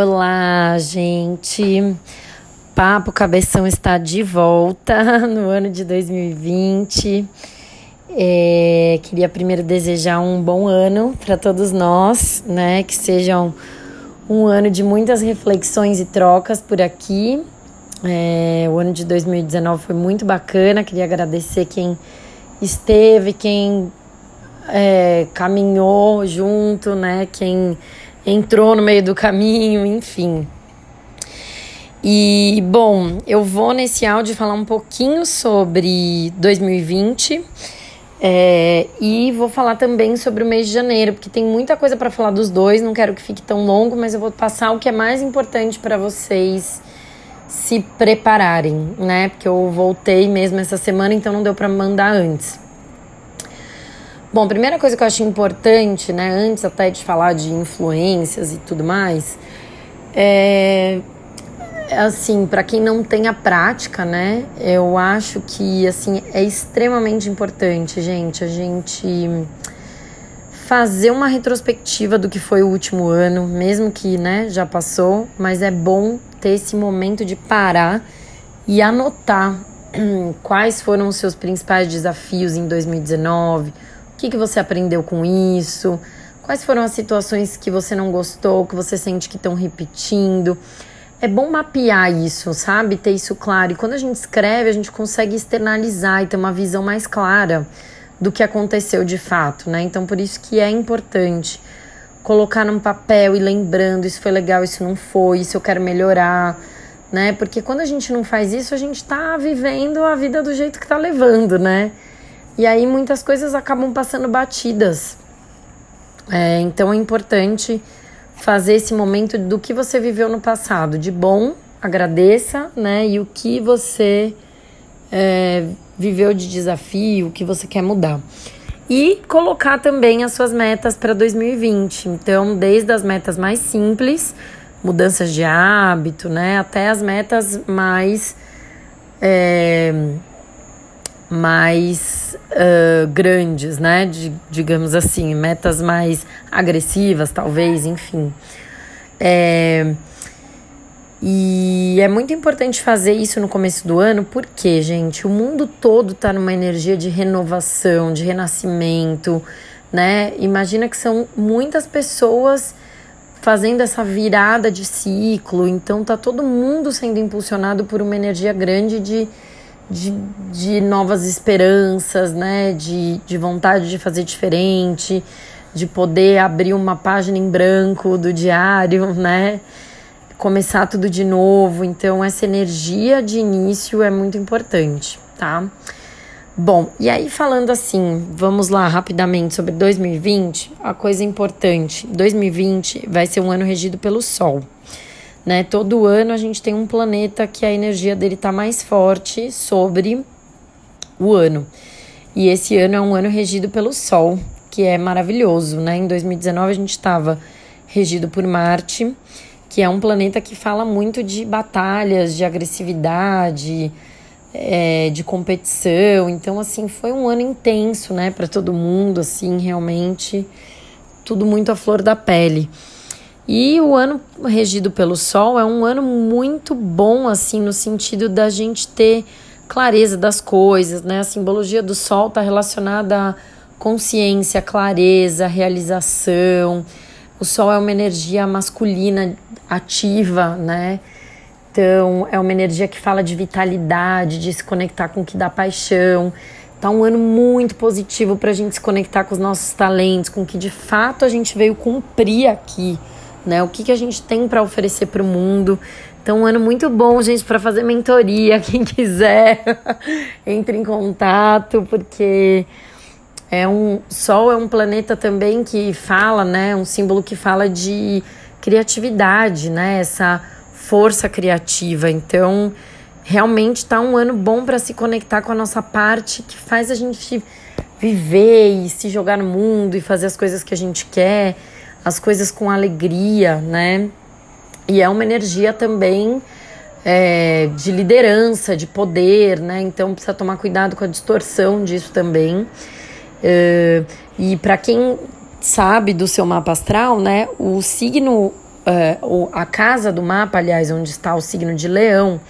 Olá, gente. Papo Cabeção está de volta no ano de 2020. É, queria primeiro desejar um bom ano para todos nós, né? Que sejam um ano de muitas reflexões e trocas por aqui. É, o ano de 2019 foi muito bacana. Queria agradecer quem esteve, quem é, caminhou junto, né? Quem entrou no meio do caminho, enfim. E bom, eu vou nesse áudio falar um pouquinho sobre 2020 é, e vou falar também sobre o mês de janeiro, porque tem muita coisa para falar dos dois. Não quero que fique tão longo, mas eu vou passar o que é mais importante para vocês se prepararem, né? Porque eu voltei mesmo essa semana, então não deu para mandar antes. Bom, primeira coisa que eu acho importante, né, antes até de falar de influências e tudo mais, é, assim, para quem não tem a prática, né, eu acho que assim é extremamente importante, gente, a gente fazer uma retrospectiva do que foi o último ano, mesmo que, né, já passou, mas é bom ter esse momento de parar e anotar quais foram os seus principais desafios em 2019 o que, que você aprendeu com isso? Quais foram as situações que você não gostou, que você sente que estão repetindo? É bom mapear isso, sabe? Ter isso claro. E quando a gente escreve, a gente consegue externalizar e ter uma visão mais clara do que aconteceu de fato, né? Então, por isso que é importante colocar num papel e lembrando: isso foi legal, isso não foi, isso eu quero melhorar, né? Porque quando a gente não faz isso, a gente tá vivendo a vida do jeito que tá levando, né? E aí muitas coisas acabam passando batidas. É, então é importante fazer esse momento do que você viveu no passado. De bom, agradeça, né? E o que você é, viveu de desafio, o que você quer mudar. E colocar também as suas metas para 2020. Então, desde as metas mais simples, mudanças de hábito, né? Até as metas mais. É, mais uh, grandes, né? De, digamos assim, metas mais agressivas, talvez, enfim. É, e é muito importante fazer isso no começo do ano, porque, gente, o mundo todo está numa energia de renovação, de renascimento, né? Imagina que são muitas pessoas fazendo essa virada de ciclo, então tá todo mundo sendo impulsionado por uma energia grande de de, de novas esperanças, né? De, de vontade de fazer diferente, de poder abrir uma página em branco do diário, né? Começar tudo de novo. Então, essa energia de início é muito importante, tá? Bom, e aí falando assim, vamos lá rapidamente sobre 2020, a coisa importante: 2020 vai ser um ano regido pelo Sol né? Todo ano a gente tem um planeta que a energia dele está mais forte sobre o ano. E esse ano é um ano regido pelo Sol, que é maravilhoso, né? Em 2019 a gente estava regido por Marte, que é um planeta que fala muito de batalhas, de agressividade, é, de competição. Então, assim, foi um ano intenso, né, para todo mundo, assim, realmente tudo muito à flor da pele. E o ano regido pelo Sol é um ano muito bom, assim, no sentido da gente ter clareza das coisas, né? A simbologia do Sol está relacionada à consciência, clareza, realização. O Sol é uma energia masculina ativa, né? Então, é uma energia que fala de vitalidade, de se conectar com o que dá paixão. Tá um ano muito positivo para a gente se conectar com os nossos talentos, com o que de fato a gente veio cumprir aqui né? O que, que a gente tem para oferecer para o mundo. Então, um ano muito bom, gente, para fazer mentoria. Quem quiser, entre em contato, porque é um Sol é um planeta também que fala, né? Um símbolo que fala de criatividade, né? Essa força criativa. Então, realmente está um ano bom para se conectar com a nossa parte que faz a gente viver e se jogar no mundo e fazer as coisas que a gente quer as coisas com alegria, né? E é uma energia também é, de liderança, de poder, né? Então precisa tomar cuidado com a distorção disso também. É, e para quem sabe do seu mapa astral, né? O signo uh, a casa do mapa, aliás, onde está o signo de Leão,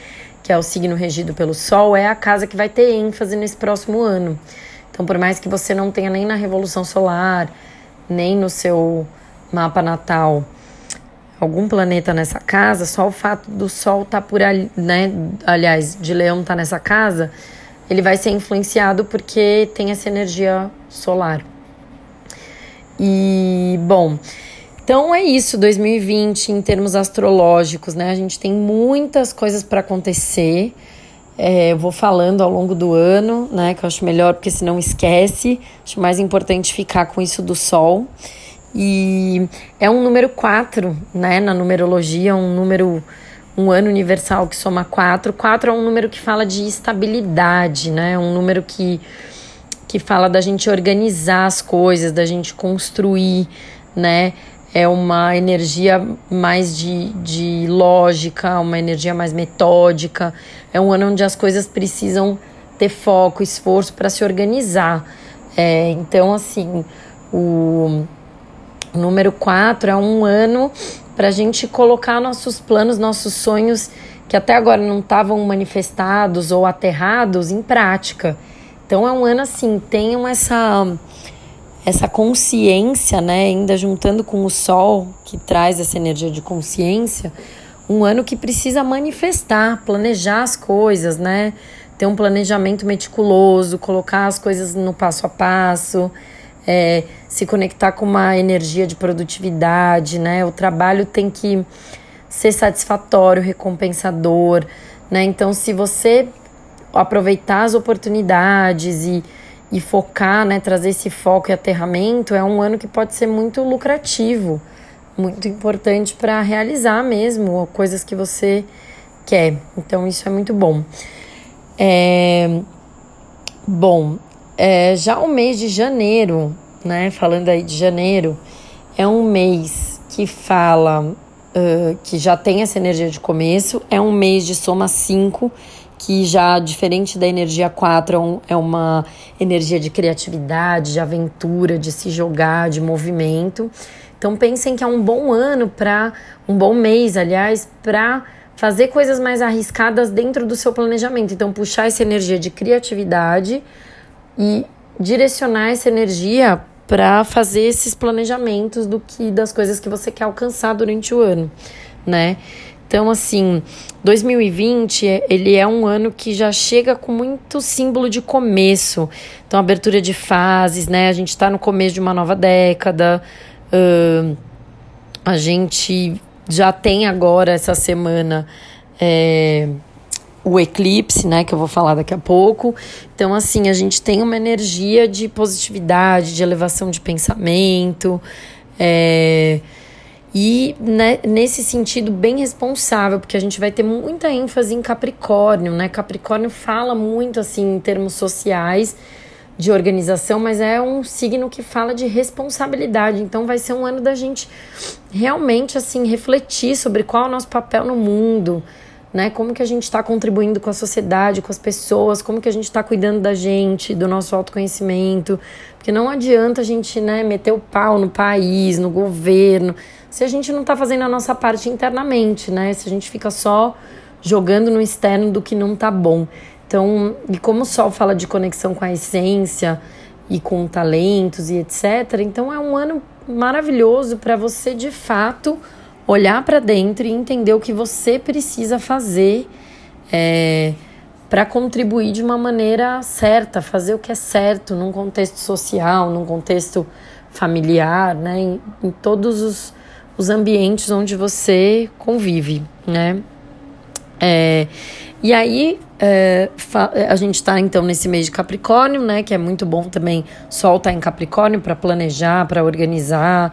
que é o signo regido pelo Sol, é a casa que vai ter ênfase nesse próximo ano. Então, por mais que você não tenha nem na Revolução Solar, nem no seu mapa natal algum planeta nessa casa, só o fato do Sol estar tá por ali, né? Aliás, de Leão estar tá nessa casa, ele vai ser influenciado porque tem essa energia solar. E, bom, então é isso, 2020 em termos astrológicos, né? A gente tem muitas coisas para acontecer. É, eu vou falando ao longo do ano, né? Que eu acho melhor, porque senão esquece. Acho mais importante ficar com isso do Sol. E é um número 4, né? Na numerologia, um número, um ano universal que soma 4. 4 é um número que fala de estabilidade, né? Um número que, que fala da gente organizar as coisas, da gente construir, né? É uma energia mais de, de lógica, uma energia mais metódica. É um ano onde as coisas precisam ter foco, esforço para se organizar. É, então, assim, o o número 4 é um ano para a gente colocar nossos planos, nossos sonhos que até agora não estavam manifestados ou aterrados em prática. Então é um ano assim, tenham essa essa consciência, né, ainda juntando com o sol que traz essa energia de consciência, um ano que precisa manifestar, planejar as coisas, né? Ter um planejamento meticuloso, colocar as coisas no passo a passo, é, se conectar com uma energia de produtividade, né? O trabalho tem que ser satisfatório, recompensador, né? Então, se você aproveitar as oportunidades e, e focar, né? Trazer esse foco e aterramento, é um ano que pode ser muito lucrativo, muito importante para realizar mesmo coisas que você quer. Então, isso é muito bom. É, bom, é, já o mês de janeiro, né? Falando aí de janeiro, é um mês que fala uh, que já tem essa energia de começo, é um mês de soma 5, que já, diferente da energia 4, é, é uma energia de criatividade, de aventura, de se jogar, de movimento. Então pensem que é um bom ano para um bom mês, aliás, para fazer coisas mais arriscadas dentro do seu planejamento. Então puxar essa energia de criatividade e direcionar essa energia para fazer esses planejamentos do que das coisas que você quer alcançar durante o ano, né? Então, assim, 2020 ele é um ano que já chega com muito símbolo de começo. Então, abertura de fases, né? A gente está no começo de uma nova década. Uh, a gente já tem agora essa semana. É, o eclipse, né, que eu vou falar daqui a pouco. Então, assim, a gente tem uma energia de positividade, de elevação de pensamento, é, e né, nesse sentido bem responsável, porque a gente vai ter muita ênfase em Capricórnio, né? Capricórnio fala muito assim em termos sociais de organização, mas é um signo que fala de responsabilidade. Então vai ser um ano da gente realmente assim refletir sobre qual é o nosso papel no mundo, né? Como que a gente está contribuindo com a sociedade, com as pessoas, como que a gente está cuidando da gente, do nosso autoconhecimento. Porque não adianta a gente né, meter o pau no país, no governo, se a gente não está fazendo a nossa parte internamente, né? Se a gente fica só jogando no externo do que não tá bom. Então, e como o Sol fala de conexão com a essência e com talentos e etc., então é um ano maravilhoso para você de fato olhar para dentro e entender o que você precisa fazer é, para contribuir de uma maneira certa, fazer o que é certo num contexto social, num contexto familiar, né, em, em todos os, os ambientes onde você convive, né. É, e aí é, a gente está então nesse mês de Capricórnio, né, que é muito bom também. Sol tá em Capricórnio para planejar, para organizar,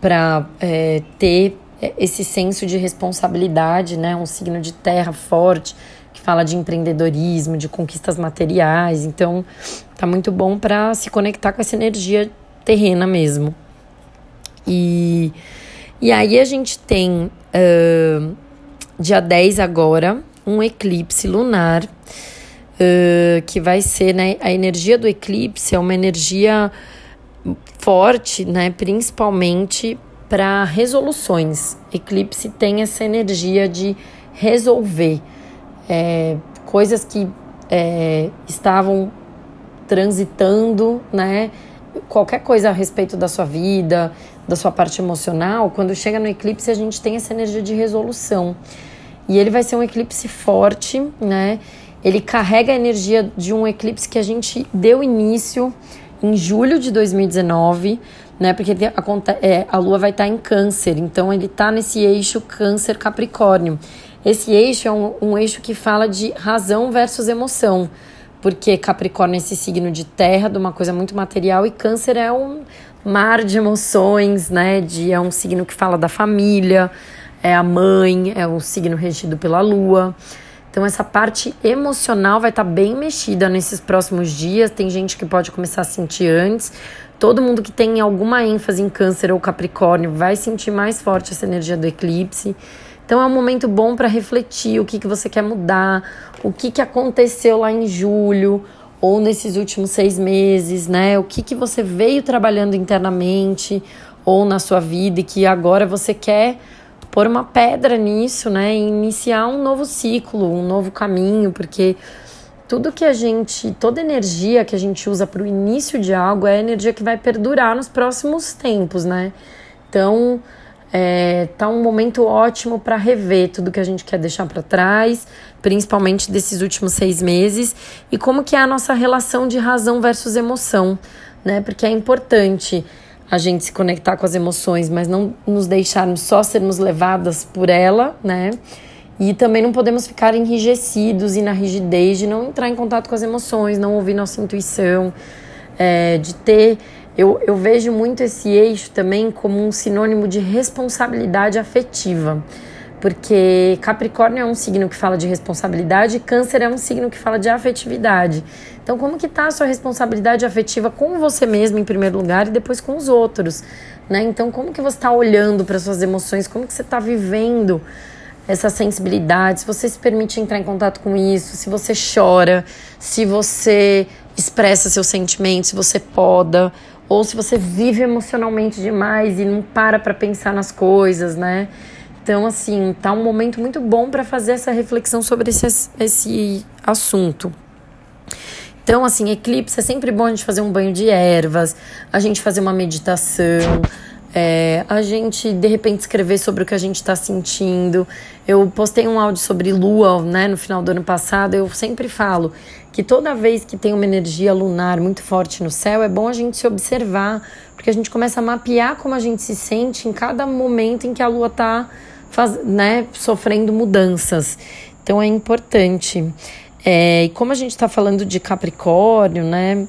para é, ter esse senso de responsabilidade, né? Um signo de terra forte que fala de empreendedorismo, de conquistas materiais. Então, tá muito bom para se conectar com essa energia terrena mesmo. E, e aí a gente tem uh, dia 10 agora um eclipse lunar. Uh, que vai ser, né? A energia do eclipse é uma energia forte, né? Principalmente para resoluções. Eclipse tem essa energia de resolver é, coisas que é, estavam transitando, né? Qualquer coisa a respeito da sua vida, da sua parte emocional, quando chega no eclipse a gente tem essa energia de resolução. E ele vai ser um eclipse forte, né? Ele carrega a energia de um eclipse que a gente deu início em julho de 2019, né? Porque a, é, a Lua vai estar em Câncer, então ele está nesse eixo Câncer-Capricórnio. Esse eixo é um, um eixo que fala de razão versus emoção, porque Capricórnio é esse signo de terra, de uma coisa muito material, e Câncer é um mar de emoções, né? De, é um signo que fala da família, é a mãe, é um signo regido pela Lua. Então, essa parte emocional vai estar tá bem mexida nesses próximos dias. Tem gente que pode começar a sentir antes. Todo mundo que tem alguma ênfase em Câncer ou Capricórnio vai sentir mais forte essa energia do eclipse. Então, é um momento bom para refletir o que, que você quer mudar, o que, que aconteceu lá em julho ou nesses últimos seis meses, né? O que, que você veio trabalhando internamente ou na sua vida e que agora você quer pôr uma pedra nisso, né? E iniciar um novo ciclo, um novo caminho, porque tudo que a gente, toda energia que a gente usa para o início de algo é energia que vai perdurar nos próximos tempos, né? Então, é, tá um momento ótimo para rever tudo que a gente quer deixar para trás, principalmente desses últimos seis meses, e como que é a nossa relação de razão versus emoção, né? Porque é importante a gente se conectar com as emoções, mas não nos deixarmos só sermos levadas por ela, né? E também não podemos ficar enrijecidos e na rigidez de não entrar em contato com as emoções, não ouvir nossa intuição, é, de ter. Eu, eu vejo muito esse eixo também como um sinônimo de responsabilidade afetiva porque Capricórnio é um signo que fala de responsabilidade e Câncer é um signo que fala de afetividade. Então, como que tá a sua responsabilidade afetiva com você mesmo em primeiro lugar e depois com os outros, né? Então, como que você está olhando para suas emoções? Como que você está vivendo essa sensibilidade? Se você se permite entrar em contato com isso, se você chora, se você expressa seus sentimentos, se você poda, ou se você vive emocionalmente demais e não para para pensar nas coisas, né? Então, assim, tá um momento muito bom para fazer essa reflexão sobre esse, esse assunto. Então, assim, eclipse é sempre bom a gente fazer um banho de ervas, a gente fazer uma meditação, é, a gente de repente escrever sobre o que a gente está sentindo. Eu postei um áudio sobre lua, né, no final do ano passado. Eu sempre falo que toda vez que tem uma energia lunar muito forte no céu, é bom a gente se observar, porque a gente começa a mapear como a gente se sente em cada momento em que a lua está faz, né, sofrendo mudanças. Então é importante. É, e como a gente está falando de Capricórnio, né?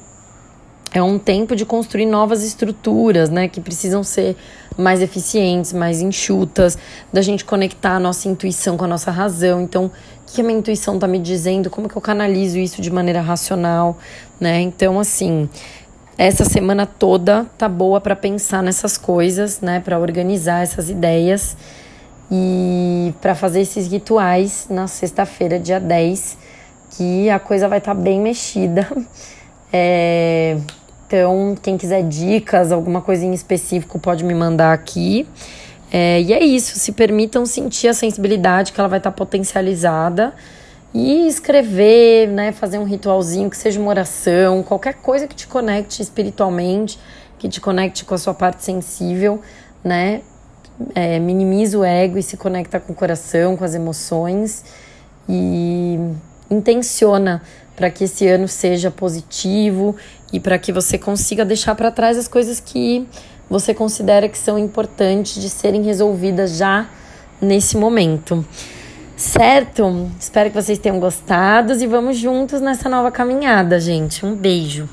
É um tempo de construir novas estruturas, né? Que precisam ser mais eficientes, mais enxutas, da gente conectar a nossa intuição com a nossa razão. Então, o que a minha intuição está me dizendo? Como que eu canalizo isso de maneira racional, né? Então, assim, essa semana toda tá boa para pensar nessas coisas, né? Para organizar essas ideias e para fazer esses rituais na sexta-feira, dia 10, que a coisa vai estar tá bem mexida. É, então, quem quiser dicas, alguma coisa em específico, pode me mandar aqui. É, e é isso, se permitam sentir a sensibilidade que ela vai estar tá potencializada e escrever, né, fazer um ritualzinho que seja uma oração, qualquer coisa que te conecte espiritualmente, que te conecte com a sua parte sensível, né? É, minimiza o ego e se conecta com o coração, com as emoções e intenciona para que esse ano seja positivo e para que você consiga deixar para trás as coisas que você considera que são importantes de serem resolvidas já nesse momento. Certo? Espero que vocês tenham gostado e vamos juntos nessa nova caminhada, gente. Um beijo.